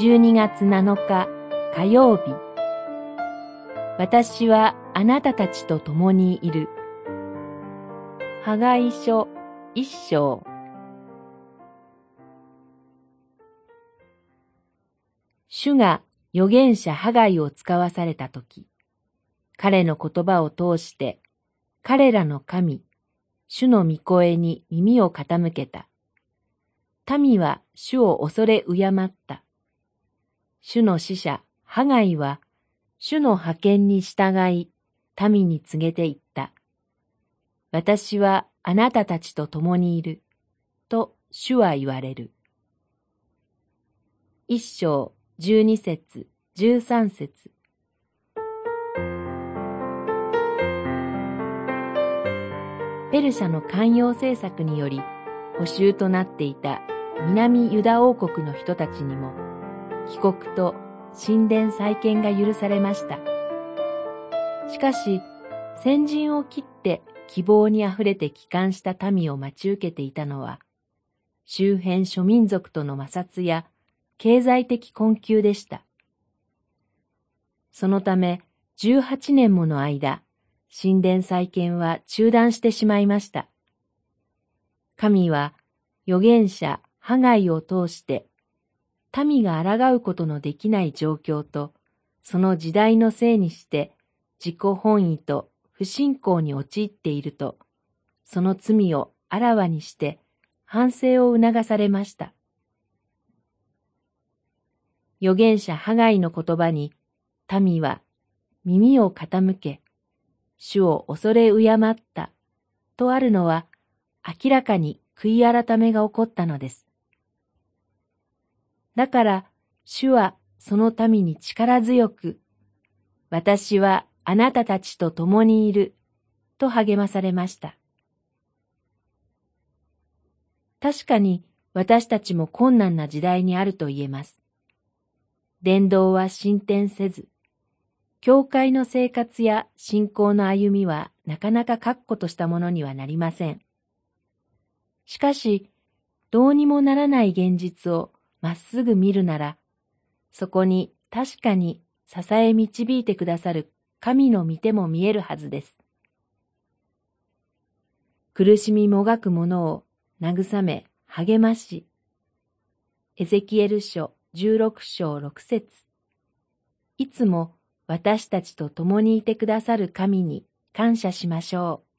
12月7日火曜日私はあなたたちと共にいる。ハガイ書一章主が預言者ハガイを使わされたとき、彼の言葉を通して彼らの神、主の御声に耳を傾けた。民は主を恐れ敬った。主の使者、ハガイは、主の派遣に従い、民に告げていった。私はあなたたちと共にいる。と主は言われる。一章、十二節、十三節。ペルシャの寛容政策により補修となっていた南ユダ王国の人たちにも帰国と神殿再建が許されました。しかし、先陣を切って希望にあふれて帰還した民を待ち受けていたのは、周辺諸民族との摩擦や経済的困窮でした。そのため、18年もの間、神殿再建は中断してしまいました。神は預言者ハガイを通して民が抗うことのできない状況とその時代のせいにして自己本位と不信仰に陥っているとその罪をあらわにして反省を促されました。預言者ハガイの言葉に民は耳を傾け主を恐れ敬った、とあるのは、明らかに悔い改めが起こったのです。だから、主はその民に力強く、私はあなたたちと共にいる、と励まされました。確かに私たちも困難な時代にあると言えます。伝道は進展せず、教会の生活や信仰の歩みはなかなか確固としたものにはなりません。しかし、どうにもならない現実をまっすぐ見るなら、そこに確かに支え導いてくださる神の御手も見えるはずです。苦しみもがく者を慰め、励まし、エゼキエル書16章6節いつも私たちと共にいてくださる神に感謝しましょう。